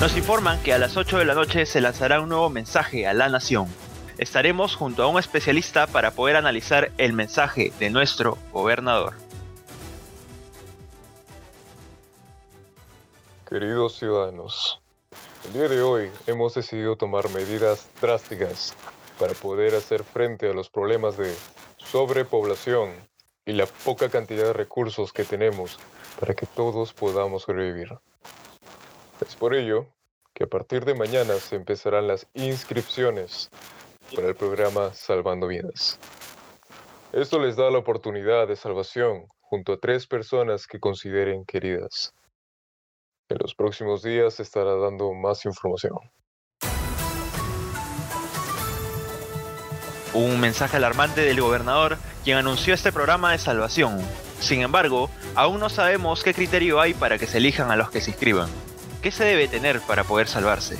Nos informan que a las 8 de la noche se lanzará un nuevo mensaje a la nación. Estaremos junto a un especialista para poder analizar el mensaje de nuestro gobernador. Queridos ciudadanos, el día de hoy hemos decidido tomar medidas drásticas para poder hacer frente a los problemas de sobrepoblación y la poca cantidad de recursos que tenemos para que todos podamos sobrevivir. Es por ello que a partir de mañana se empezarán las inscripciones para el programa Salvando Vidas. Esto les da la oportunidad de salvación junto a tres personas que consideren queridas. En los próximos días se estará dando más información. Un mensaje alarmante del gobernador, quien anunció este programa de salvación. Sin embargo, aún no sabemos qué criterio hay para que se elijan a los que se inscriban. ¿Qué se debe tener para poder salvarse?